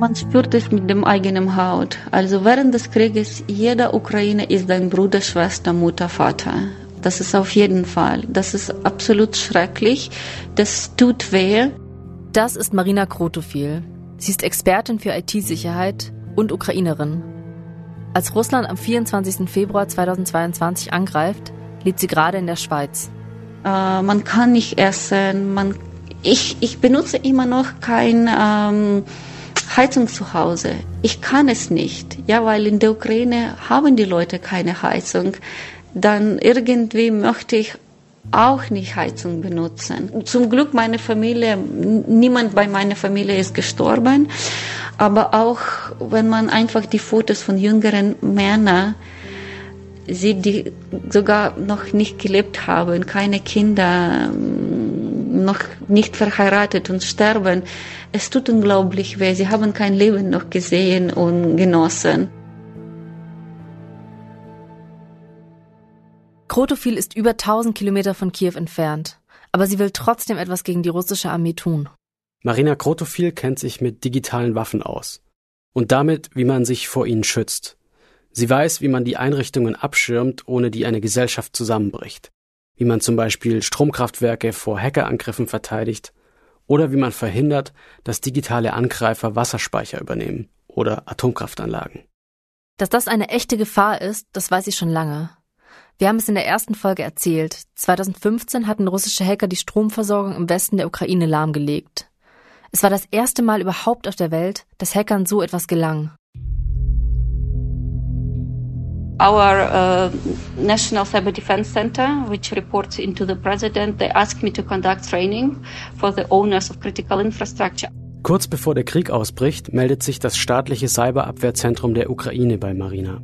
Man spürt es mit dem eigenen Haut. Also während des Krieges, jeder Ukrainer ist dein Bruder, Schwester, Mutter, Vater. Das ist auf jeden Fall. Das ist absolut schrecklich. Das tut weh. Das ist Marina Krotofil. Sie ist Expertin für IT-Sicherheit und Ukrainerin. Als Russland am 24. Februar 2022 angreift, lebt sie gerade in der Schweiz. Äh, man kann nicht essen. Man, ich, ich benutze immer noch kein ähm, Heizung zu Hause. Ich kann es nicht, ja, weil in der Ukraine haben die Leute keine Heizung. Dann irgendwie möchte ich auch nicht Heizung benutzen. Zum Glück meine Familie, niemand bei meiner Familie ist gestorben, aber auch wenn man einfach die Fotos von jüngeren Männern sieht, die sogar noch nicht gelebt haben, keine Kinder, noch nicht verheiratet und sterben, es tut unglaublich weh. Sie haben kein Leben noch gesehen und genossen. Krotofil ist über 1000 Kilometer von Kiew entfernt, aber sie will trotzdem etwas gegen die russische Armee tun. Marina Krotofil kennt sich mit digitalen Waffen aus und damit, wie man sich vor ihnen schützt. Sie weiß, wie man die Einrichtungen abschirmt, ohne die eine Gesellschaft zusammenbricht, wie man zum Beispiel Stromkraftwerke vor Hackerangriffen verteidigt oder wie man verhindert, dass digitale Angreifer Wasserspeicher übernehmen oder Atomkraftanlagen. Dass das eine echte Gefahr ist, das weiß ich schon lange. Wir haben es in der ersten Folge erzählt. 2015 hatten russische Hacker die Stromversorgung im Westen der Ukraine lahmgelegt. Es war das erste Mal überhaupt auf der Welt, dass Hackern so etwas gelang. Our uh, National Cyber Defense Center, which reports into the president, they asked me to conduct training for the owners of critical infrastructure. Kurz bevor der Krieg ausbricht, meldet sich das staatliche Cyberabwehrzentrum der Ukraine bei Marina.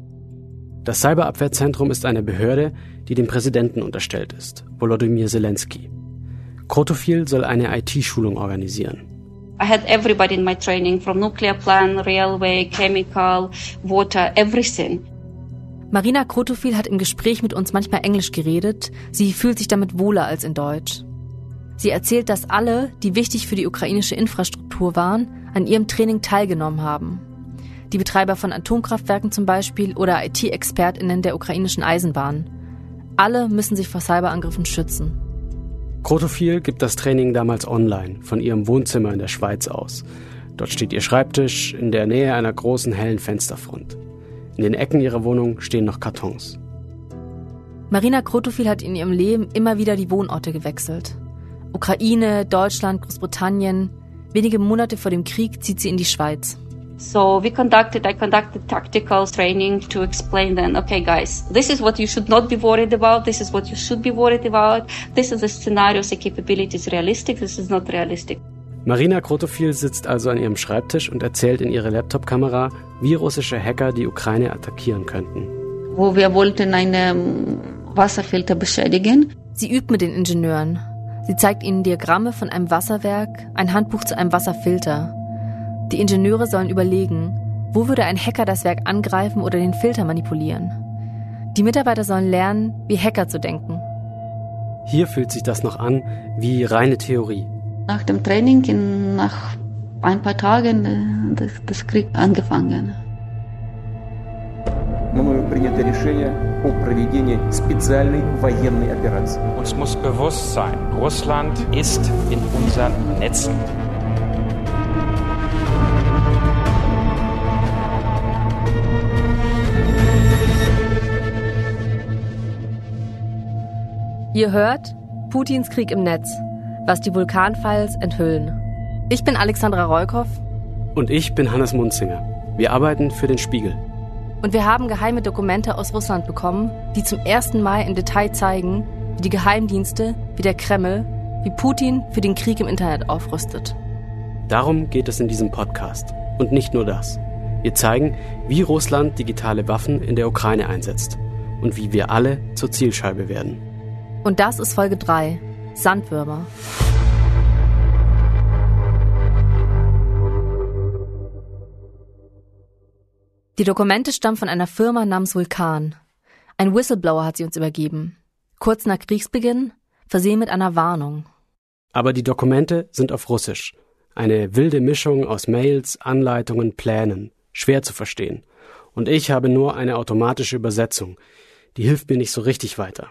Das Cyberabwehrzentrum ist eine Behörde, die dem Präsidenten unterstellt ist, Volodymyr Zelensky. Krotofil soll eine IT-Schulung organisieren. I had everybody in my training from nuclear plant, railway, chemical, water, everything. Marina Krotofil hat im Gespräch mit uns manchmal Englisch geredet. Sie fühlt sich damit wohler als in Deutsch. Sie erzählt, dass alle, die wichtig für die ukrainische Infrastruktur waren, an ihrem Training teilgenommen haben die Betreiber von Atomkraftwerken zum Beispiel oder IT-ExpertInnen der ukrainischen Eisenbahn. Alle müssen sich vor Cyberangriffen schützen. Krotofil gibt das Training damals online, von ihrem Wohnzimmer in der Schweiz aus. Dort steht ihr Schreibtisch in der Nähe einer großen hellen Fensterfront. In den Ecken ihrer Wohnung stehen noch Kartons. Marina Krotofil hat in ihrem Leben immer wieder die Wohnorte gewechselt. Ukraine, Deutschland, Großbritannien. Wenige Monate vor dem Krieg zieht sie in die Schweiz. So we conducted, I conducted tactical training to explain then, okay guys, this is what you should not be worried about, this is what you should be worried about, this is the scenarios, the capabilities realistic, this is not realistic. Marina Krotofil sitzt also an ihrem Schreibtisch und erzählt in ihre Laptop-Kamera, wie russische Hacker die Ukraine attackieren könnten. Wo wir wollten einen Wasserfilter beschädigen. Sie übt mit den Ingenieuren. Sie zeigt ihnen Diagramme von einem Wasserwerk, ein Handbuch zu einem Wasserfilter. Die Ingenieure sollen überlegen, wo würde ein Hacker das Werk angreifen oder den Filter manipulieren. Die Mitarbeiter sollen lernen, wie Hacker zu denken. Hier fühlt sich das noch an wie reine Theorie. Nach dem Training, in, nach ein paar Tagen, äh, das, das Krieg angefangen. Uns muss bewusst sein, Russland ist in unseren Netzen. Ihr hört Putins Krieg im Netz, was die Vulkanfiles enthüllen. Ich bin Alexandra Reukow. Und ich bin Hannes Munzinger. Wir arbeiten für den Spiegel. Und wir haben geheime Dokumente aus Russland bekommen, die zum ersten Mal im Detail zeigen, wie die Geheimdienste, wie der Kreml, wie Putin für den Krieg im Internet aufrüstet. Darum geht es in diesem Podcast. Und nicht nur das. Wir zeigen, wie Russland digitale Waffen in der Ukraine einsetzt und wie wir alle zur Zielscheibe werden. Und das ist Folge 3. Sandwürmer. Die Dokumente stammen von einer Firma namens Vulkan. Ein Whistleblower hat sie uns übergeben. Kurz nach Kriegsbeginn, versehen mit einer Warnung. Aber die Dokumente sind auf Russisch. Eine wilde Mischung aus Mails, Anleitungen, Plänen, schwer zu verstehen. Und ich habe nur eine automatische Übersetzung, die hilft mir nicht so richtig weiter.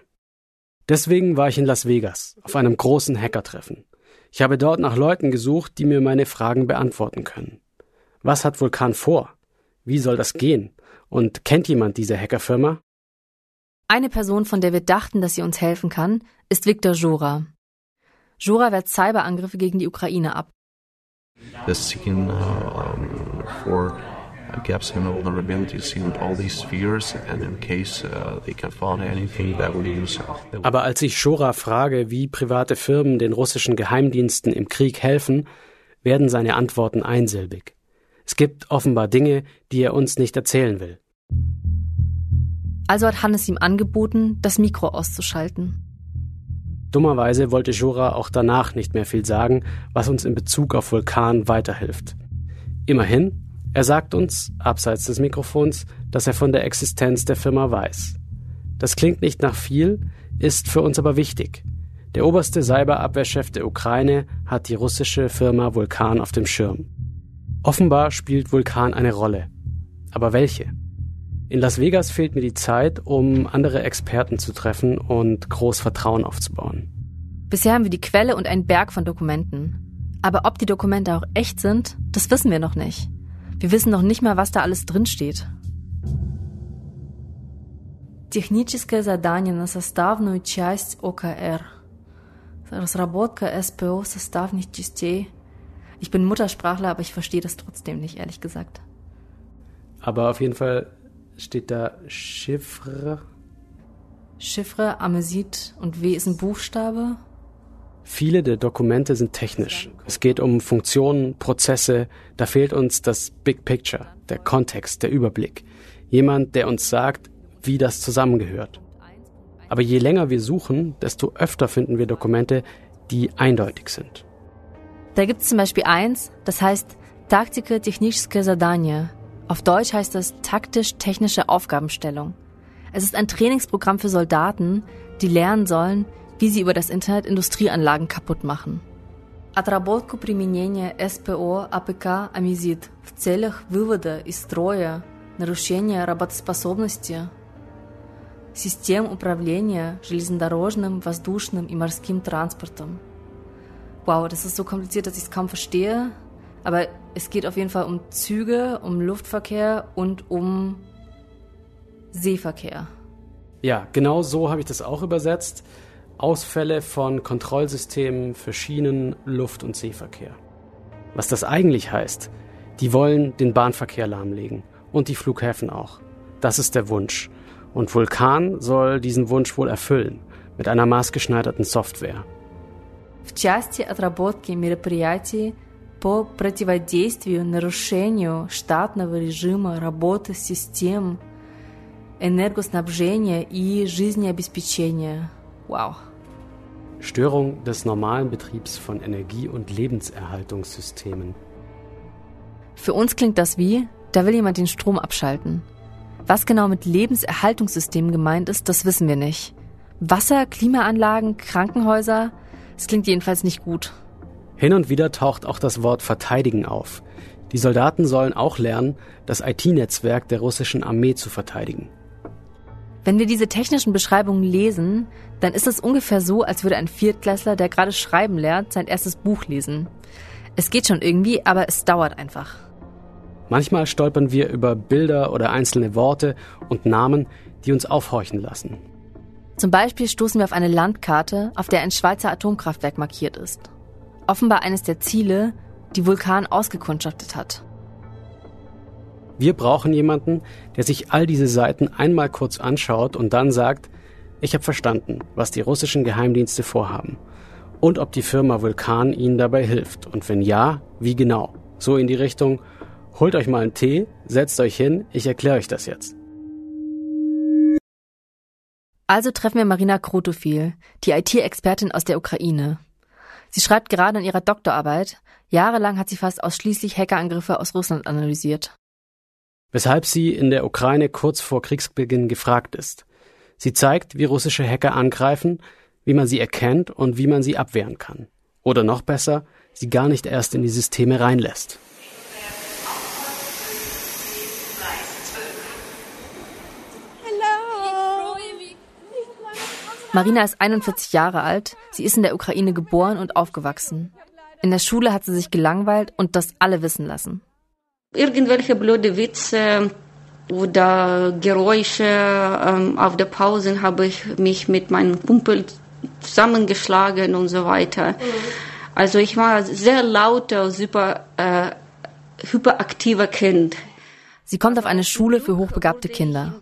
Deswegen war ich in Las Vegas auf einem großen Hackertreffen. Ich habe dort nach Leuten gesucht, die mir meine Fragen beantworten können. Was hat Vulkan vor? Wie soll das gehen? Und kennt jemand diese Hackerfirma? Eine Person, von der wir dachten, dass sie uns helfen kann, ist Viktor Jora. Jora wehrt Cyberangriffe gegen die Ukraine ab. Seeking, uh, for gaps and vulnerabilities in all these spheres and in case uh, they can find anything that will use. Aber als ich Shora frage, wie private Firmen den russischen Geheimdiensten im Krieg helfen, werden seine Antworten einsilbig. Es gibt offenbar Dinge, die er uns nicht erzählen will. Also hat Hannes ihm angeboten, das Mikro auszuschalten. Dummerweise wollte Jura auch danach nicht mehr viel sagen, was uns in Bezug auf Vulkan weiterhilft. Immerhin, er sagt uns, abseits des Mikrofons, dass er von der Existenz der Firma weiß. Das klingt nicht nach viel, ist für uns aber wichtig. Der oberste Cyberabwehrchef der Ukraine hat die russische Firma Vulkan auf dem Schirm. Offenbar spielt Vulkan eine Rolle. Aber welche? In Las Vegas fehlt mir die Zeit, um andere Experten zu treffen und groß Vertrauen aufzubauen. Bisher haben wir die Quelle und einen Berg von Dokumenten. Aber ob die Dokumente auch echt sind, das wissen wir noch nicht. Wir wissen noch nicht mal, was da alles drinsteht. Техническое задание на составную часть ОКР. Разработка СПО составных частей. Ich bin Muttersprachler, aber ich verstehe das trotzdem nicht, ehrlich gesagt. Aber auf jeden Fall steht da Chiffre. Chiffre, Amesit und W ist ein Buchstabe. Viele der Dokumente sind technisch. Es geht um Funktionen, Prozesse. Da fehlt uns das Big Picture, der Kontext, der Überblick. Jemand, der uns sagt, wie das zusammengehört. Aber je länger wir suchen, desto öfter finden wir Dokumente, die eindeutig sind. Da gibt es zum Beispiel eins, das heißt Taktike Technische Zadanie. Auf Deutsch heißt das taktisch-technische Aufgabenstellung. Es ist ein Trainingsprogramm für Soldaten, die lernen sollen, wie sie über das Internet Industrieanlagen kaputt machen. Отработку применения СПО АПК Амизид в целях вывода из строя, нарушения работоспособности систем управления железнодорожным, воздушным и морским транспортом. Wow, das ist so kompliziert, dass ich es kaum verstehe. Aber es geht auf jeden Fall um Züge, um Luftverkehr und um Seeverkehr. Ja, genau so habe ich das auch übersetzt. Ausfälle von Kontrollsystemen für Schienen, Luft- und Seeverkehr. Was das eigentlich heißt, die wollen den Bahnverkehr lahmlegen und die Flughäfen auch. Das ist der Wunsch. Und Vulkan soll diesen Wunsch wohl erfüllen mit einer maßgeschneiderten Software. В части отработки мероприятий по противодействию нарушению штатного режима работы систем энергоснабжения и жизнеобеспечения. – Wow. Störung des normalen Betriebs von Energie- und Lebenserhaltungssystemen. Für uns klingt das wie, da will jemand den Strom abschalten. Was genau mit Lebenserhaltungssystemen gemeint ist, das wissen wir nicht. Wasser, Klimaanlagen, Krankenhäuser, es klingt jedenfalls nicht gut. Hin und wieder taucht auch das Wort verteidigen auf. Die Soldaten sollen auch lernen, das IT-Netzwerk der russischen Armee zu verteidigen. Wenn wir diese technischen Beschreibungen lesen, dann ist es ungefähr so, als würde ein Viertklässler, der gerade schreiben lernt, sein erstes Buch lesen. Es geht schon irgendwie, aber es dauert einfach. Manchmal stolpern wir über Bilder oder einzelne Worte und Namen, die uns aufhorchen lassen. Zum Beispiel stoßen wir auf eine Landkarte, auf der ein Schweizer Atomkraftwerk markiert ist. Offenbar eines der Ziele, die Vulkan ausgekundschaftet hat. Wir brauchen jemanden, der sich all diese Seiten einmal kurz anschaut und dann sagt, ich habe verstanden, was die russischen Geheimdienste vorhaben und ob die Firma Vulkan ihnen dabei hilft und wenn ja, wie genau. So in die Richtung, holt euch mal einen Tee, setzt euch hin, ich erkläre euch das jetzt. Also treffen wir Marina Krotofil, die IT-Expertin aus der Ukraine. Sie schreibt gerade an ihrer Doktorarbeit. Jahrelang hat sie fast ausschließlich Hackerangriffe aus Russland analysiert. Weshalb sie in der Ukraine kurz vor Kriegsbeginn gefragt ist. Sie zeigt, wie russische Hacker angreifen, wie man sie erkennt und wie man sie abwehren kann. Oder noch besser, sie gar nicht erst in die Systeme reinlässt. Marina ist 41 Jahre alt. Sie ist in der Ukraine geboren und aufgewachsen. In der Schule hat sie sich gelangweilt und das alle wissen lassen. Irgendwelche blöde Witze oder Geräusche ähm, auf der Pause habe ich mich mit meinem Kumpel zusammengeschlagen und so weiter. Mhm. Also ich war sehr lauter, super äh, hyperaktiver Kind. Sie kommt auf eine Schule für hochbegabte Kinder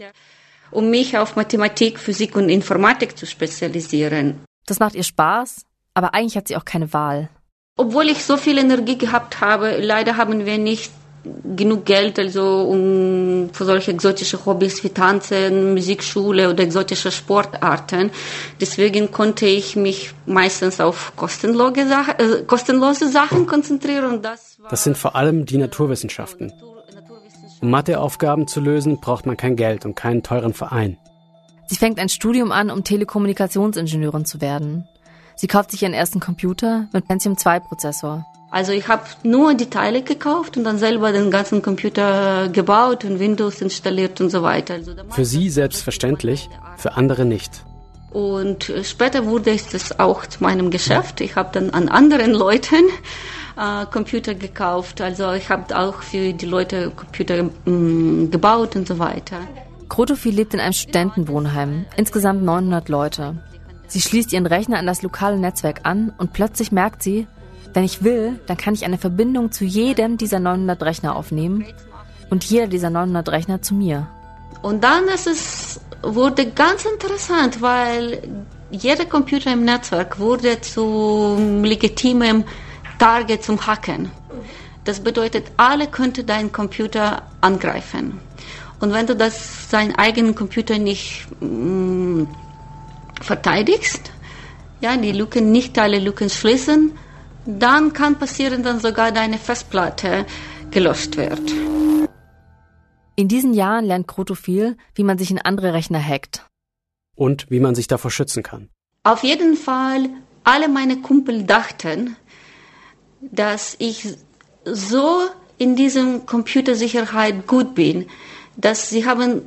um mich auf Mathematik, Physik und Informatik zu spezialisieren. Das macht ihr Spaß, aber eigentlich hat sie auch keine Wahl. Obwohl ich so viel Energie gehabt habe, leider haben wir nicht genug Geld also um für solche exotische Hobbys wie Tanzen, Musikschule oder exotische Sportarten. Deswegen konnte ich mich meistens auf kostenlose, Sachen, äh, kostenlose Sachen konzentrieren. Das, das sind vor allem die Naturwissenschaften. Um Matheaufgaben zu lösen, braucht man kein Geld und keinen teuren Verein. Sie fängt ein Studium an, um Telekommunikationsingenieurin zu werden. Sie kauft sich ihren ersten Computer mit Pentium 2 Prozessor. Also ich habe nur die Teile gekauft und dann selber den ganzen Computer gebaut und Windows installiert und so weiter. Also für sie selbstverständlich, für andere nicht. Und später wurde es auch zu meinem Geschäft. Ich habe dann an anderen Leuten äh, Computer gekauft. Also ich habe auch für die Leute Computer mh, mm, gebaut und so weiter. Krotofi lebt in einem Studentenwohnheim, insgesamt 900 Leute. Sie schließt ihren Rechner an das lokale Netzwerk an und plötzlich merkt sie, wenn ich will, dann kann ich eine Verbindung zu jedem dieser 900 Rechner aufnehmen und jeder dieser 900 Rechner zu mir. Und dann ist es, wurde ganz interessant, weil jeder Computer im Netzwerk wurde zu legitimem Target zum Hacken. Das bedeutet, alle könnten deinen Computer angreifen. Und wenn du das seinen eigenen Computer nicht mh, mm, verteidigst, ja, die Lücken, nicht alle Lücken schließen, dann kann passieren, dass sogar deine Festplatte gelöscht wird. In diesen Jahren lernt Krotophil, wie man sich in andere Rechner hackt. Und wie man sich davor schützen kann. Auf jeden Fall, alle meine Kumpel dachten, dass ich so in diesem Computersicherheit gut bin, dass sie haben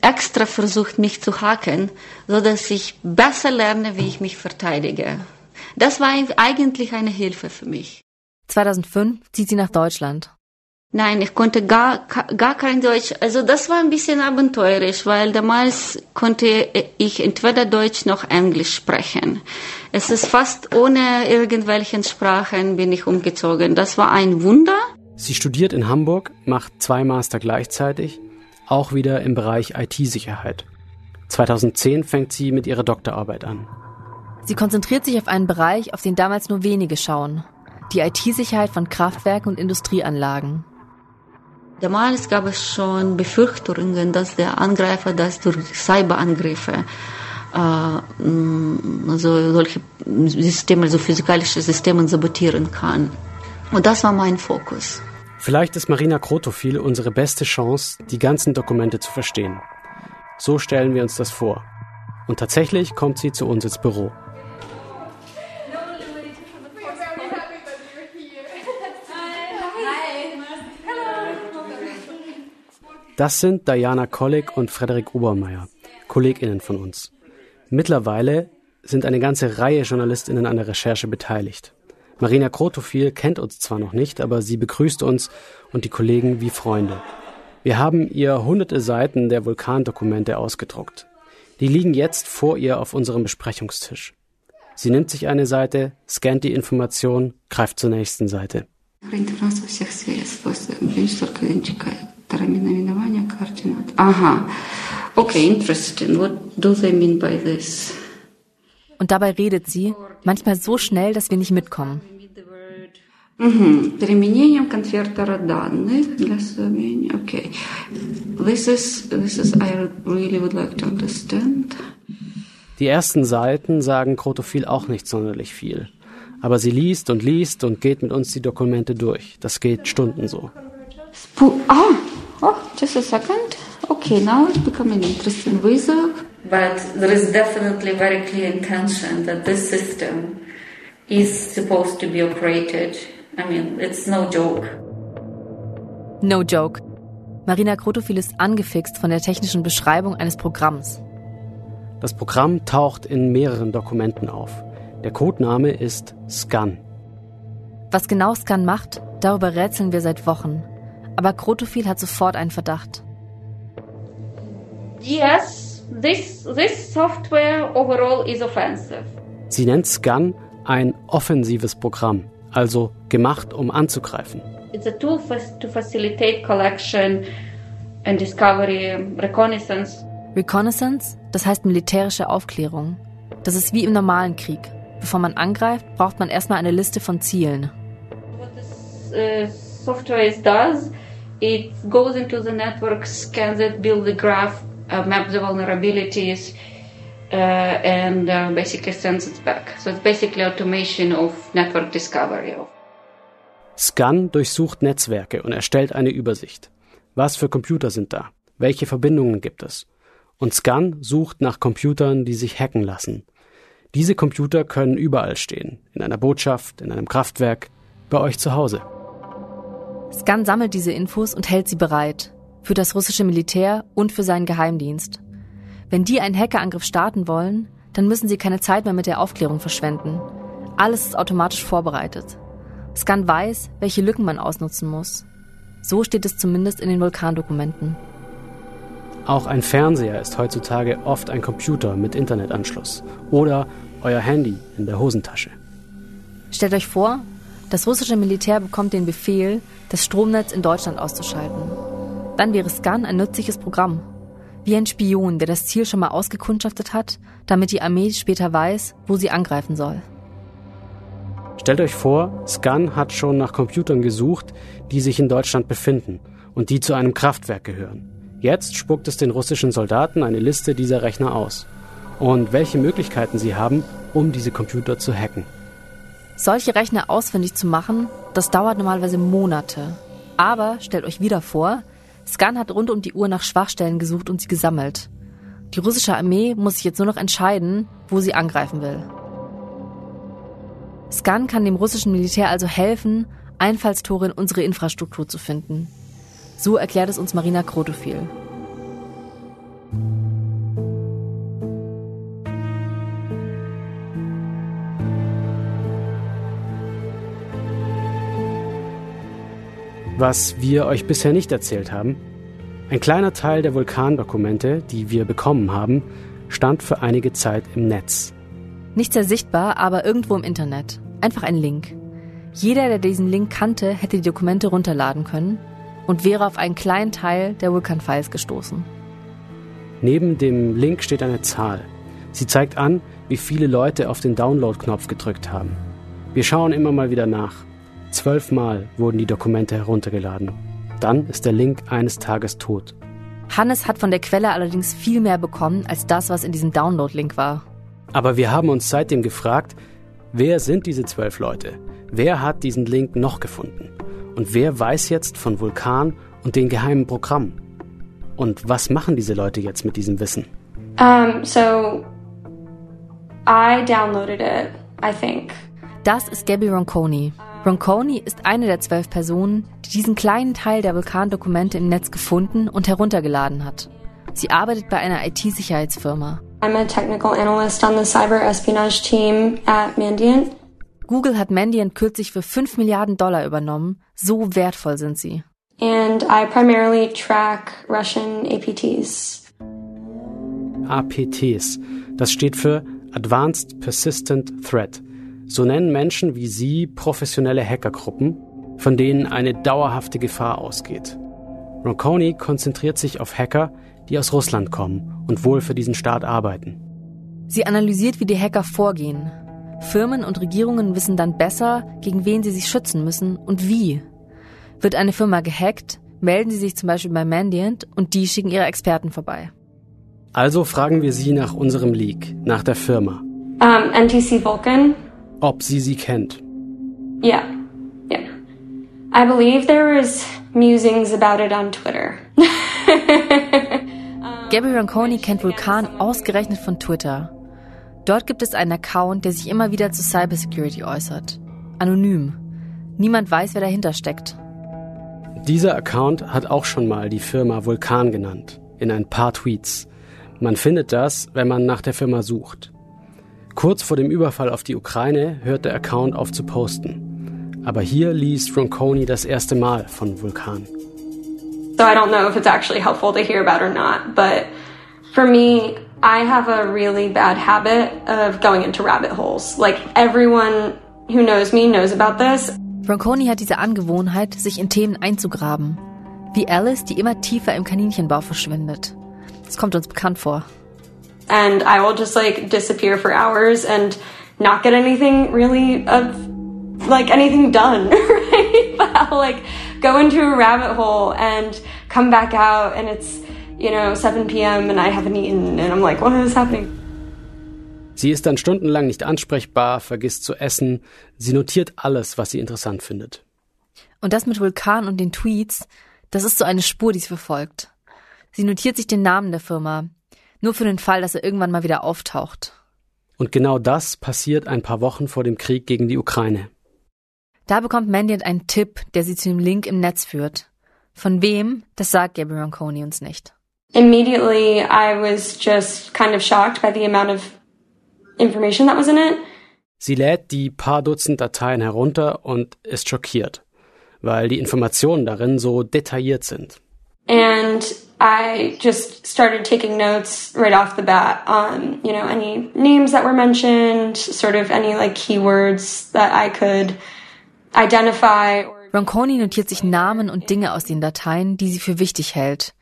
extra versucht, mich zu hacken, so dass ich besser lerne, wie ich mich verteidige. Das war eigentlich eine Hilfe für mich. 2005 zieht sie nach Deutschland. Nein, ich konnte gar, gar kein Deutsch. Also das war ein bisschen abenteuerlich, weil damals konnte ich entweder Deutsch noch Englisch sprechen. Es ist fast ohne irgendwelchen Sprachen bin ich umgezogen. Das war ein Wunder. Sie studiert in Hamburg, macht zwei Master gleichzeitig, auch wieder im Bereich IT-Sicherheit. 2010 fängt sie mit ihrer Doktorarbeit an. Sie konzentriert sich auf einen Bereich, auf den damals nur wenige schauen. Die IT-Sicherheit von Kraftwerken und Industrieanlagen. Damals gab es schon Befürchtungen, dass der Angreifer das durch Cyberangriffe, äh, mm, also solche Systeme, also physikalische Systeme sabotieren kann. Und das war mein Fokus. Vielleicht ist Marina Krotophil unsere beste Chance, die ganzen Dokumente zu verstehen. So stellen wir uns das vor. Und tatsächlich kommt sie zu uns ins Büro. Das sind Diana Kolleg und Frederik Obermeier, KollegInnen von uns. Mittlerweile sind eine ganze Reihe JournalistInnen an der Recherche beteiligt. Marina Krotophil kennt uns zwar noch nicht, aber sie begrüßt uns und die Kollegen wie Freunde. Wir haben ihr hunderte Seiten der Vulkandokumente ausgedruckt. Die liegen jetzt vor ihr auf unserem Besprechungstisch. Sie nimmt sich eine Seite, scannt die Information, greift zur nächsten Seite. Aha. Okay, interesting. What do they mean by this? Und dabei redet sie, manchmal so schnell, dass wir nicht mitkommen. Mhm. Применением конвертера данных для Словении. Okay. This is, this is, I really would like to understand. Die ersten Seiten sagen Krotophil auch nicht sonderlich viel. Aber sie liest und liest und geht mit uns die Dokumente durch. Das geht Stunden so. Ah, Oh, just a second. Okay, now it's becoming interesting. Wizard but there is definitely very clear intention that this system is supposed to be operated. I mean, it's no joke. No joke. Marina Krotofil ist angefixt von der technischen Beschreibung eines Programms. Das Programm taucht in mehreren Dokumenten auf. Der Codename ist Scan. Was genau Scan macht, darüber rätseln wir seit Wochen. Aber Krotofil hat sofort einen Verdacht. Yes, this, this software overall is offensive. Sie nennt Scan ein offensives Programm, also gemacht, um anzugreifen. It's a tool to facilitate collection and discovery, reconnaissance. Reconnaissance, das heißt militärische Aufklärung. Das ist wie im normalen Krieg. Bevor man angreift, braucht man erstmal eine Liste von Zielen. What this uh, software does, it goes into the network, scans it, builds the graph, uh, maps the vulnerabilities, uh, and uh, basically sends it back. So it's basically automation of network discovery. Scan durchsucht Netzwerke und erstellt eine Übersicht. Was für Computer sind da? Welche Verbindungen gibt es? Und Scan sucht nach Computern, die sich hacken lassen. Diese Computer können überall stehen. In einer Botschaft, in einem Kraftwerk, bei euch zu Hause. Scan sammelt diese Infos und hält sie bereit. Für das russische Militär und für seinen Geheimdienst. Wenn die einen Hackerangriff starten wollen, dann müssen sie keine Zeit mehr mit der Aufklärung verschwenden. Alles ist automatisch vorbereitet. Scan weiß, welche Lücken man ausnutzen muss. So steht es zumindest in den Vulkandokumenten. Auch ein Fernseher ist heutzutage oft ein Computer mit Internetanschluss oder euer Handy in der Hosentasche. Stellt euch vor, das russische Militär bekommt den Befehl, das Stromnetz in Deutschland auszuschalten. Dann wäre Scan ein nützliches Programm. Wie ein Spion, der das Ziel schon mal ausgekundschaftet hat, damit die Armee später weiß, wo sie angreifen soll. Stellt euch vor, Scan hat schon nach Computern gesucht, die sich in Deutschland befinden und die zu einem Kraftwerk gehören. Jetzt spuckt es den russischen Soldaten eine Liste dieser Rechner aus und welche Möglichkeiten sie haben, um diese Computer zu hacken. Solche Rechner ausfindig zu machen, das dauert normalerweise Monate. Aber stellt euch wieder vor, Scan hat rund um die Uhr nach Schwachstellen gesucht und sie gesammelt. Die russische Armee muss sich jetzt nur noch entscheiden, wo sie angreifen will. Scan kann dem russischen Militär also helfen, Einfallstore in unsere Infrastruktur zu finden. So erklärt es uns Marina Krotofil. Was wir euch bisher nicht erzählt haben, ein kleiner Teil der Vulkandokumente, die wir bekommen haben, stand für einige Zeit im Netz. Nicht sehr sichtbar, aber irgendwo im Internet. Einfach ein Link. Jeder, der diesen Link kannte, hätte die Dokumente runterladen können und wäre auf einen kleinen Teil der Vulkan-Files gestoßen. Neben dem Link steht eine Zahl. Sie zeigt an, wie viele Leute auf den Download-Knopf gedrückt haben. Wir schauen immer mal wieder nach. Zwölfmal wurden die Dokumente heruntergeladen. Dann ist der Link eines Tages tot. Hannes hat von der Quelle allerdings viel mehr bekommen als das, was in diesem Download-Link war. Aber wir haben uns seitdem gefragt, wer sind diese zwölf Leute? Wer hat diesen Link noch gefunden? Und wer weiß jetzt von Vulkan und den geheimen Programmen? Und was machen diese Leute jetzt mit diesem Wissen? Um, so I downloaded it, I think. Das ist Gabby Ronconi. Ronconi ist eine der zwölf Personen, die diesen kleinen Teil der Vulkandokumente im Netz gefunden und heruntergeladen hat. Sie arbeitet bei einer IT-Sicherheitsfirma. I'm a technical analyst on the cyber espionage team at Mandiant. Google hat Mandiant kürzlich für 5 Milliarden Dollar übernommen. So wertvoll sind sie. And I primarily track Russian APTs. APTs. Das steht für Advanced Persistent Threat. So nennen Menschen wie Sie professionelle Hackergruppen, von denen eine dauerhafte Gefahr ausgeht. Ronconi konzentriert sich auf Hacker, die aus Russland kommen und wohl für diesen Staat arbeiten. Sie analysiert, wie die Hacker vorgehen. Firmen und Regierungen wissen dann besser, gegen wen sie sich schützen müssen und wie. Wird eine Firma gehackt, melden sie sich zum Beispiel bei Mandiant und die schicken ihre Experten vorbei. Also fragen wir sie nach unserem Leak, nach der Firma. Um, NTC Vulcan. Ob sie sie kennt. Yeah, yeah. I believe there was musings about it on Twitter. Gabby Ronconi kennt Vulkan ausgerechnet von Twitter. Dort gibt es einen Account, der sich immer wieder zu Cybersecurity äußert. Anonym. Niemand weiß, wer dahinter steckt. Dieser Account hat auch schon mal die Firma Vulkan genannt, in ein paar Tweets. Man findet das, wenn man nach der Firma sucht. Kurz vor dem Überfall auf die Ukraine hört der Account auf zu posten. Aber hier liest Ronconi das erste Mal von Vulkan. So I don't know if it's actually helpful to hear about or not, but for me, I have a really bad habit of going into rabbit holes. Like everyone who knows me knows about this. Ronconi hat diese Angewohnheit, sich in Themen einzugraben. Wie Alice, die immer tiefer im Kaninchenbau verschwindet. Das kommt uns bekannt vor. And I will just like disappear for hours and not get anything really of like anything done, right? But I'll like go into a rabbit hole and come back out and it's, you know, 7 p.m. and I haven't eaten and I'm like, what is happening? Sie ist dann stundenlang nicht ansprechbar, vergisst zu essen, sie notiert alles, was sie interessant findet. Und das mit Vulkan und den Tweets, das ist so eine Spur, die sie verfolgt. Sie notiert sich den Namen der Firma, nur für den Fall, dass er irgendwann mal wieder auftaucht. Und genau das passiert ein paar Wochen vor dem Krieg gegen die Ukraine. Da bekommt Mandiant einen Tipp, der sie zu dem Link im Netz führt. Von wem, das sagt Gabriel Ronconi uns nicht. Immediately, I was just kind of shocked by the amount of information that was in it. Sie lädt die paar Dutzend Dateien herunter und ist schockiert, weil die Informationen darin so detailliert sind. And I just started taking notes right off the bat on, you know, any names that were mentioned, sort of any like keywords that I could identify. Ronconi notiert sich Namen und Dinge aus den Dateien, die sie für wichtig hält.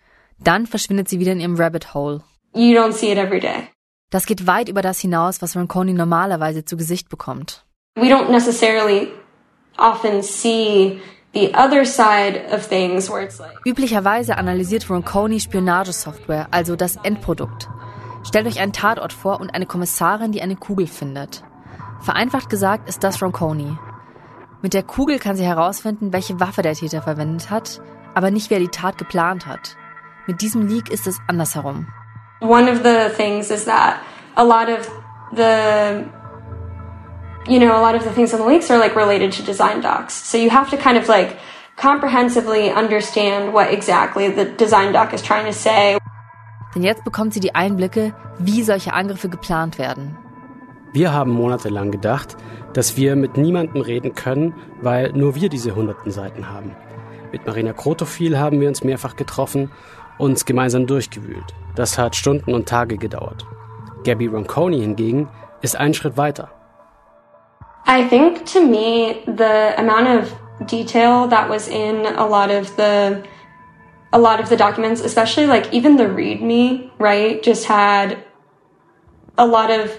Dann verschwindet sie wieder in ihrem Rabbit Hole. You don't see it every day. Das geht weit über das hinaus, was Ronconi normalerweise zu Gesicht bekommt. We don't necessarily often see the other side of things where it's like Üblicherweise analysiert Ronconi Spionagesoftware, also das Endprodukt. Stellt euch einen Tatort vor und eine Kommissarin, die eine Kugel findet. Vereinfacht gesagt ist das Ronconi. Mit der Kugel kann sie herausfinden, welche Waffe der Täter verwendet hat, aber nicht wer die Tat geplant hat. Mit diesem Leak ist es andersherum. one of the things is that a lot of the you know a lot of the things in the leaks are like related to design docs so you have to kind of like comprehensively understand what exactly the design doc is trying to say Denn jetzt bekommt sie die Einblicke, wie solche Angriffe geplant werden. Wir haben monatelang gedacht, dass wir mit niemandem reden können, weil nur wir diese hunderten Seiten haben. Mit Marina Krotofil haben wir uns mehrfach getroffen, uns gemeinsam durchgewühlt. Das hat Stunden und Tage gedauert. Gabby Ronconi hingegen ist einen Schritt weiter. I think to me the amount of detail that was in a lot of the a lot of the documents especially like even the readme right just had a lot of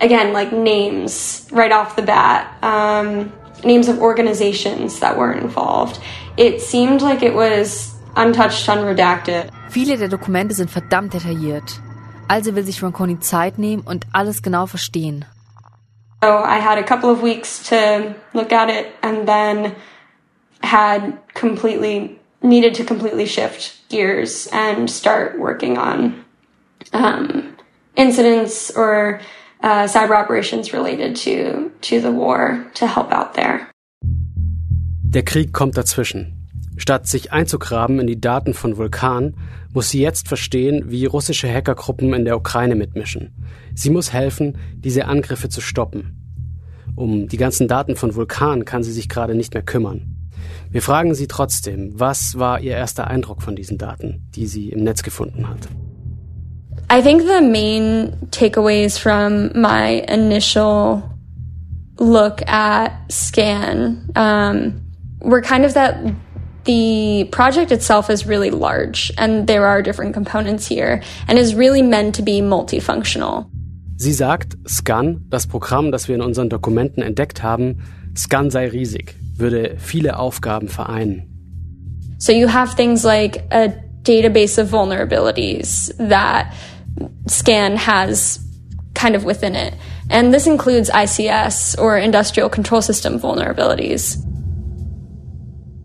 again like names right off the bat um, names of organizations that were involved it seemed like it was untouched unredacted Viele der Dokumente sind verdammt detailliert. Also will sich Ronconi Zeit nehmen und alles genau verstehen. So i had a couple of weeks to look at it and then had completely needed to completely shift gears and start working on um, incidents or uh, cyber operations related to to the war to help out there Der Krieg kommt dazwischen. Statt sich einzugraben in die Daten von Vulkan, muss sie jetzt verstehen, wie russische Hackergruppen in der Ukraine mitmischen. Sie muss helfen, diese Angriffe zu stoppen. Um die ganzen Daten von Vulkan kann sie sich gerade nicht mehr kümmern. Wir fragen sie trotzdem, was war ihr erster Eindruck von diesen Daten, die sie im Netz gefunden hat. I think the main takeaways from my initial look at Scan um, were kind of that the project itself is really large and there are different components here and is really meant to be multifunctional. Sie sagt, Scan, das Programm, das wir in unseren Dokumenten entdeckt haben, Scan sei riesig, würde viele Aufgaben vereinen. So you have things like a database of vulnerabilities that Scan has kind of within it. And this includes ICS or industrial control system vulnerabilities.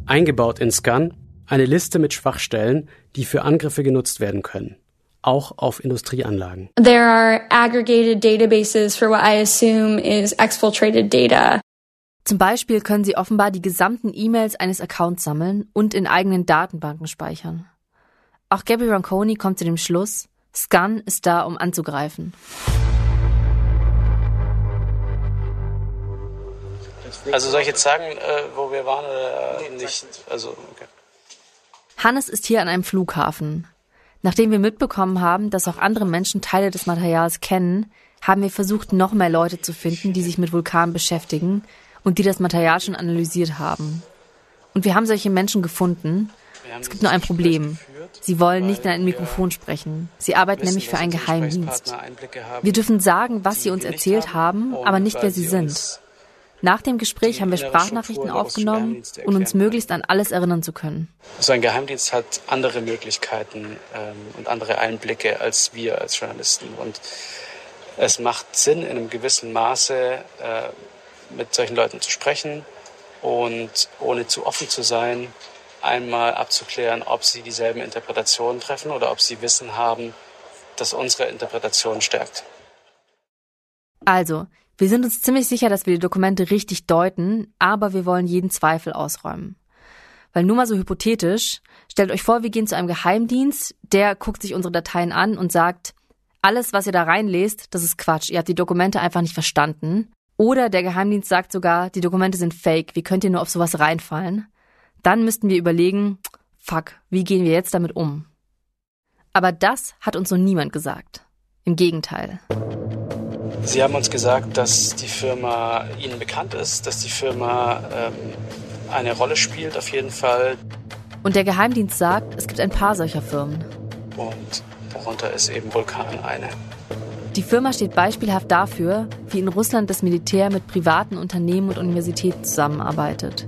Eingebaut in Scan eine Liste mit Schwachstellen, die für Angriffe genutzt werden können. auch auf Industrieanlagen. There are aggregated databases for what I assume is exfiltrated data. Zum Beispiel können sie offenbar die gesamten E-Mails eines Accounts sammeln und in eigenen Datenbanken speichern. Auch Gabby Ronconi kommt zu dem Schluss, Scan ist da, um anzugreifen. Also soll ich jetzt sagen, äh, wo wir waren oder nicht? Also, okay. Hannes ist hier an einem Flughafen. Nachdem wir mitbekommen haben, dass auch andere Menschen Teile des Materials kennen, haben wir versucht, noch mehr Leute zu finden, die sich mit Vulkanen beschäftigen und die das Material schon analysiert haben. Und wir haben solche Menschen gefunden. Es gibt nur ein Problem. Sie wollen nicht in ein Mikrofon sprechen. Sie arbeiten nämlich für einen Geheimdienst. Wir dürfen sagen, was sie uns erzählt haben, aber nicht, wer sie sind. Nach dem Gespräch haben wir Sprachnachrichten aufgenommen, um uns möglichst an alles erinnern zu können. So ein Geheimdienst hat andere Möglichkeiten ähm, und andere Einblicke als wir als Journalisten. Und es macht Sinn, in einem gewissen Maße äh, mit solchen Leuten zu sprechen und ohne zu offen zu sein, einmal abzuklären, ob sie dieselben Interpretationen treffen oder ob sie Wissen haben, das unsere Interpretation stärkt. Also, wir sind uns ziemlich sicher, dass wir die Dokumente richtig deuten, aber wir wollen jeden Zweifel ausräumen. Weil nur mal so hypothetisch, stellt euch vor, wir gehen zu einem Geheimdienst, der guckt sich unsere Dateien an und sagt, alles, was ihr da reinlest, das ist Quatsch, ihr habt die Dokumente einfach nicht verstanden. Oder der Geheimdienst sagt sogar, die Dokumente sind fake, wie könnt ihr nur auf sowas reinfallen? Dann müssten wir überlegen, fuck, wie gehen wir jetzt damit um? Aber das hat uns so niemand gesagt. Im Gegenteil. Sie haben uns gesagt, dass die Firma Ihnen bekannt ist, dass die Firma ähm, eine Rolle spielt auf jeden Fall. Und der Geheimdienst sagt, es gibt ein paar solcher Firmen. Und darunter ist eben Vulkan eine. Die Firma steht beispielhaft dafür, wie in Russland das Militär mit privaten Unternehmen und Universitäten zusammenarbeitet.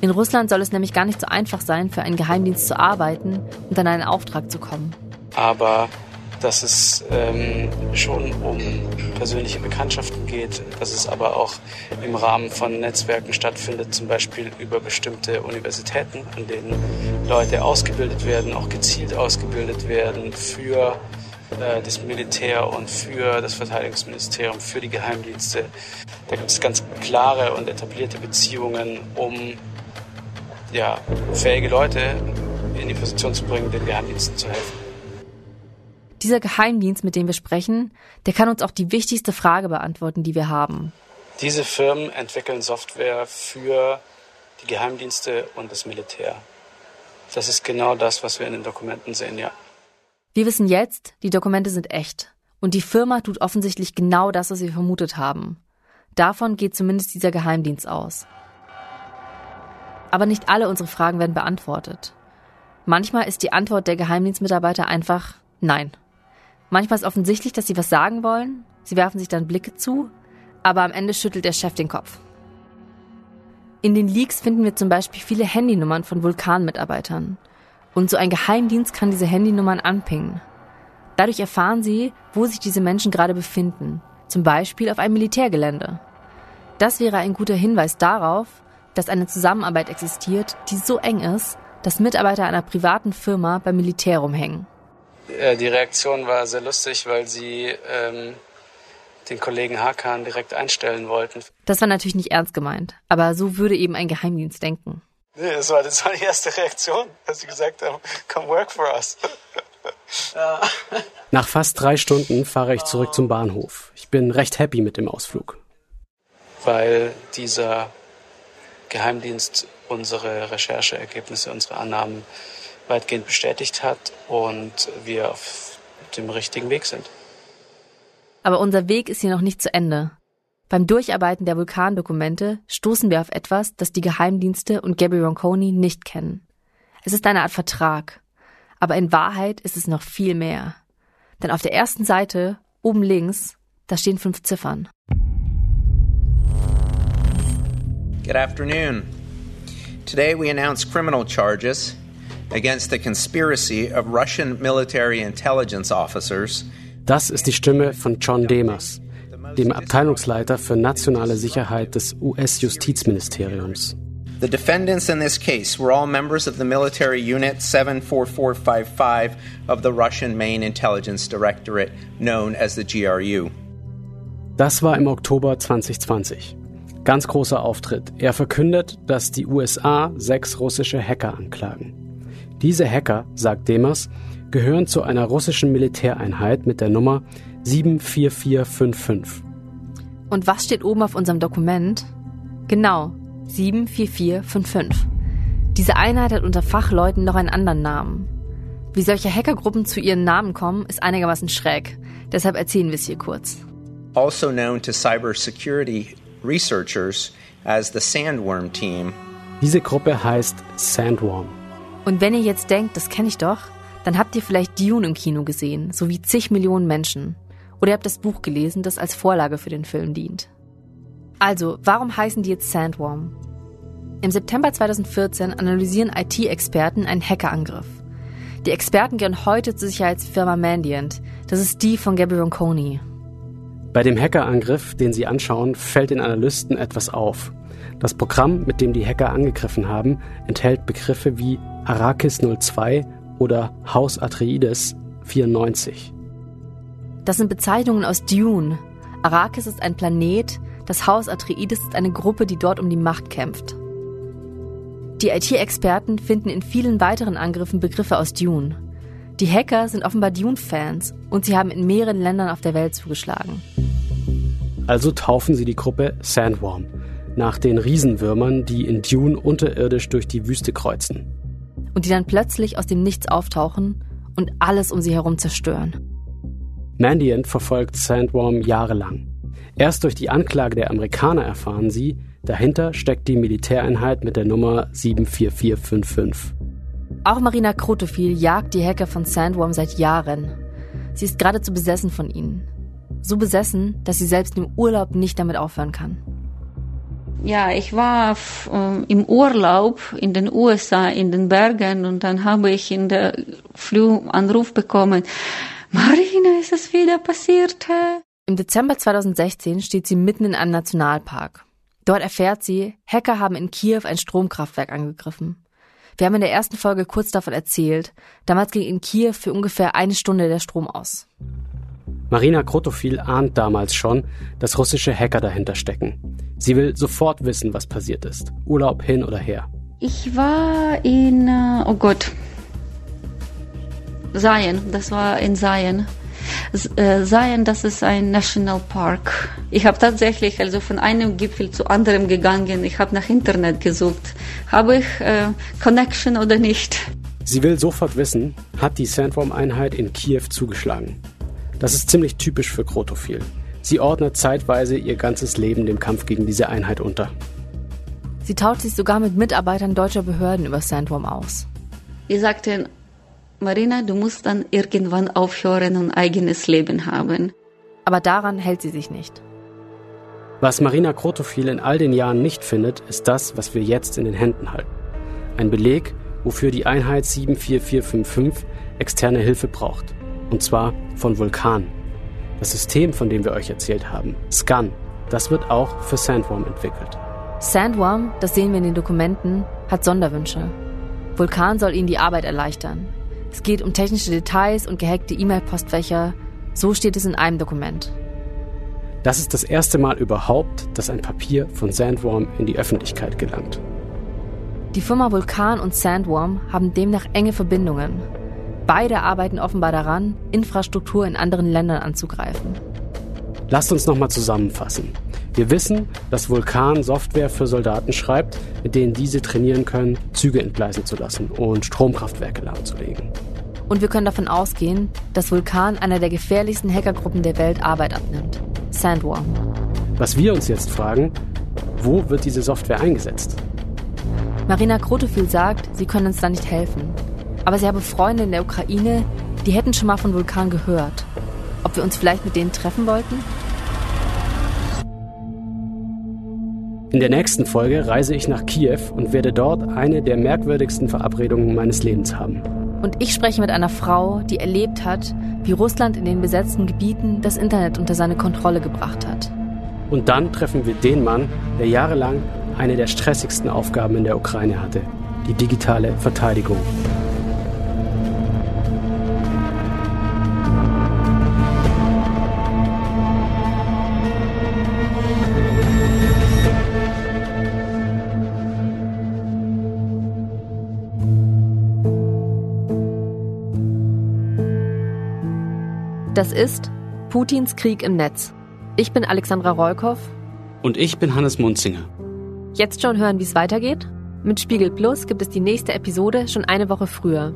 In Russland soll es nämlich gar nicht so einfach sein, für einen Geheimdienst zu arbeiten und an einen Auftrag zu kommen. Aber dass es ähm, schon um persönliche Bekanntschaften geht, dass es aber auch im Rahmen von Netzwerken stattfindet, zum Beispiel über bestimmte Universitäten, an denen Leute ausgebildet werden, auch gezielt ausgebildet werden für äh, das Militär und für das Verteidigungsministerium, für die Geheimdienste. Da gibt es ganz klare und etablierte Beziehungen, um ja, fähige Leute in die Position zu bringen, den Geheimdiensten zu helfen. Dieser Geheimdienst, mit dem wir sprechen, der kann uns auch die wichtigste Frage beantworten, die wir haben. Diese Firmen entwickeln Software für die Geheimdienste und das Militär. Das ist genau das, was wir in den Dokumenten sehen, ja. Wir wissen jetzt, die Dokumente sind echt. Und die Firma tut offensichtlich genau das, was wir vermutet haben. Davon geht zumindest dieser Geheimdienst aus. Aber nicht alle unsere Fragen werden beantwortet. Manchmal ist die Antwort der Geheimdienstmitarbeiter einfach Nein. Manchmal ist offensichtlich, dass sie was sagen wollen. Sie werfen sich dann Blicke zu, aber am Ende schüttelt der Chef den Kopf. In den Leaks finden wir zum Beispiel viele Handynummern von Vulkanmitarbeitern. Und so ein Geheimdienst kann diese Handynummern anpingen. Dadurch erfahren sie, wo sich diese Menschen gerade befinden. Zum Beispiel auf einem Militärgelände. Das wäre ein guter Hinweis darauf, dass eine Zusammenarbeit existiert, die so eng ist, dass Mitarbeiter einer privaten Firma beim Militär rumhängen. Äh, die Reaktion war sehr lustig, weil sie ähm, den Kollegen Hakan direkt einstellen wollten. Das war natürlich nicht ernst gemeint, aber so würde eben ein Geheimdienst denken. Nee, das war, das war die erste Reaktion, dass sie gesagt haben, come work for us. Nach fast drei Stunden fahre ich zurück zum Bahnhof. Ich bin recht happy mit dem Ausflug. Weil dieser Geheimdienst unsere Rechercheergebnisse, unsere Annahmen weitgehend bestätigt hat und wir auf dem richtigen Weg sind. Aber unser Weg ist hier noch nicht zu Ende. Beim Durcharbeiten der Vulkandokumente stoßen wir auf etwas, das die Geheimdienste und Gabby Ronconi nicht kennen. Es ist eine Art Vertrag. Aber in Wahrheit ist es noch viel mehr. Denn auf der ersten Seite, oben links, da stehen fünf Ziffern. Good afternoon. Today we announce criminal charges against the conspiracy of Russian military intelligence officers. Das ist die Stimme von John Demers, dem Abteilungsleiter für nationale Sicherheit des US-Justizministeriums. The defendants in this case were all members of the military unit 74455 of the Russian Main Intelligence Directorate, known as the GRU. Das war im Oktober 2020. Ganz großer Auftritt. Er verkündet, dass die USA sechs russische Hacker anklagen. Diese Hacker, sagt Demers, gehören zu einer russischen Militäreinheit mit der Nummer 74455. Und was steht oben auf unserem Dokument? Genau, 74455. Diese Einheit hat unter Fachleuten noch einen anderen Namen. Wie solche Hackergruppen zu ihren Namen kommen, ist einigermaßen schräg. Deshalb erzählen wir es hier kurz. Also known to cybersecurity researchers as the Sandworm Team. Diese Gruppe heißt Sandworm. Und wenn ihr jetzt denkt, das kenne ich doch, dann habt ihr vielleicht Dune im Kino gesehen, so wie zig Millionen Menschen. Oder ihr habt das Buch gelesen, das als Vorlage für den Film dient. Also, warum heißen die jetzt Sandworm? Im September 2014 analysieren IT-Experten einen Hackerangriff. Die Experten gehen heute zur Sicherheitsfirma Mandiant. Das ist die von Gabby Ronconi. Bei dem Hackerangriff, den sie anschauen, fällt den Analysten etwas auf. Das Programm, mit dem die Hacker angegriffen haben, enthält Begriffe wie Arrakis 02 oder Haus Atreides 94. Das sind Bezeichnungen aus Dune. Arrakis ist ein Planet, das Haus Atreides ist eine Gruppe, die dort um die Macht kämpft. Die IT-Experten finden in vielen weiteren Angriffen Begriffe aus Dune. Die Hacker sind offenbar Dune-Fans und sie haben in mehreren Ländern auf der Welt zugeschlagen. Also taufen sie die Gruppe Sandworm nach den Riesenwürmern, die in Dune unterirdisch durch die Wüste kreuzen. Und die dann plötzlich aus dem Nichts auftauchen und alles um sie herum zerstören. Mandiant verfolgt Sandworm jahrelang. Erst durch die Anklage der Amerikaner erfahren sie, dahinter steckt die Militäreinheit mit der Nummer 74455. Auch Marina Krotofil jagt die Hacker von Sandworm seit Jahren. Sie ist geradezu besessen von ihnen. So besessen, dass sie selbst im Urlaub nicht damit aufhören kann. Ja, ich war äh, im Urlaub in den USA, in den Bergen und dann habe ich in der Flug Anruf bekommen, Marina, ist es wieder passiert? Im Dezember 2016 steht sie mitten in einem Nationalpark. Dort erfährt sie, Hacker haben in Kiew ein Stromkraftwerk angegriffen. Wir haben in der ersten Folge kurz davon erzählt. Damals ging in Kiew für ungefähr eine Stunde der Strom aus. Marina Krotofil ahnt damals schon, dass russische Hacker dahinter stecken. Sie will sofort wissen, was passiert ist. Urlaub hin oder her. Ich war in, äh, oh Gott, Zion, das war in Zion. Äh, Zion, das ist ein Nationalpark. Ich habe tatsächlich also von einem Gipfel zu anderem gegangen. Ich habe nach Internet gesucht. Habe ich äh, Connection oder nicht? Sie will sofort wissen, hat die Sandworm-Einheit in Kiew zugeschlagen. Das ist ziemlich typisch für Krotofil. Sie ordnet zeitweise ihr ganzes Leben dem Kampf gegen diese Einheit unter. Sie tauscht sich sogar mit Mitarbeitern deutscher Behörden über Sandworm aus. Die sagten, Marina, du musst dann irgendwann aufhören und eigenes Leben haben. Aber daran hält sie sich nicht. Was Marina Krotofil in all den Jahren nicht findet, ist das, was wir jetzt in den Händen halten. Ein Beleg, wofür die Einheit 74455 externe Hilfe braucht. Und zwar von Vulkan. Das System, von dem wir euch erzählt haben, Scan, das wird auch für Sandworm entwickelt. Sandworm, das sehen wir in den Dokumenten, hat Sonderwünsche. Vulkan soll ihnen die Arbeit erleichtern. Es geht um technische Details und gehackte E-Mail-Postfächer. So steht es in einem Dokument. Das ist das erste Mal überhaupt, dass ein Papier von Sandworm in die Öffentlichkeit gelangt. Die Firma Vulkan und Sandworm haben demnach enge Verbindungen. Beide arbeiten offenbar daran, Infrastruktur in anderen Ländern anzugreifen. Lasst uns nochmal zusammenfassen. Wir wissen, dass Vulkan Software für Soldaten schreibt, mit denen diese trainieren können, Züge entgleisen zu lassen und Stromkraftwerke lahmzulegen. Und wir können davon ausgehen, dass Vulkan einer der gefährlichsten Hackergruppen der Welt Arbeit abnimmt. Sandworm. Was wir uns jetzt fragen, wo wird diese Software eingesetzt? Marina Krotofil sagt, sie können uns da nicht helfen. Aber sie habe Freunde in der Ukraine, die hätten schon mal von Vulkan gehört. Ob wir uns vielleicht mit denen treffen wollten? In der nächsten Folge reise ich nach Kiew und werde dort eine der merkwürdigsten Verabredungen meines Lebens haben. Und ich spreche mit einer Frau, die erlebt hat, wie Russland in den besetzten Gebieten das Internet unter seine Kontrolle gebracht hat. Und dann treffen wir den Mann, der jahrelang eine der stressigsten Aufgaben in der Ukraine hatte, die digitale Verteidigung. Das ist Putins Krieg im Netz. Ich bin Alexandra Rollkoff. Und ich bin Hannes Munzinger. Jetzt schon hören, wie es weitergeht? Mit Spiegel Plus gibt es die nächste Episode schon eine Woche früher.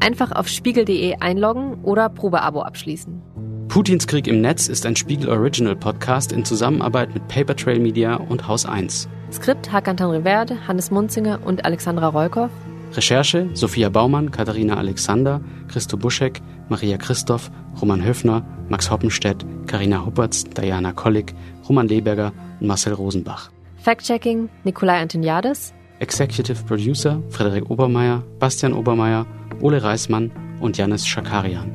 Einfach auf spiegel.de einloggen oder Probeabo abschließen. Putins Krieg im Netz ist ein Spiegel Original Podcast in Zusammenarbeit mit Paper Trail Media und Haus 1. Skript Hakan Tanriverde, Hannes Munzinger und Alexandra Rollkoff. Recherche Sophia Baumann, Katharina Alexander, Christo Buschek, Maria Christoph, Roman Höfner, Max Hoppenstedt, Karina Huppertz, Diana Kollig, Roman Leberger und Marcel Rosenbach. Fact-Checking Nikolai Antoniades. Executive Producer Frederik Obermeier, Bastian Obermeier, Ole Reismann und Janis Schakarian.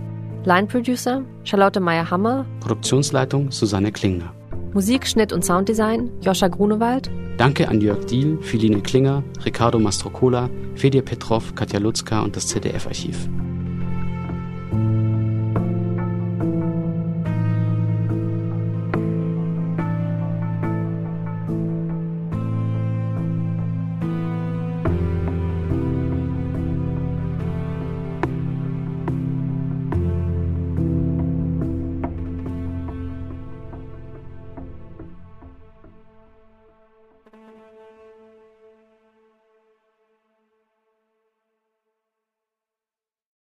Line Producer Charlotte Meyer-Hammer. Produktionsleitung Susanne Klingner. Musik, Schnitt und Sounddesign Joscha Grunewald. Danke an Jörg Diehl, Philine Klinger, Ricardo Mastrocola, Fedir Petrov, Katja Lutzka und das ZDF-Archiv.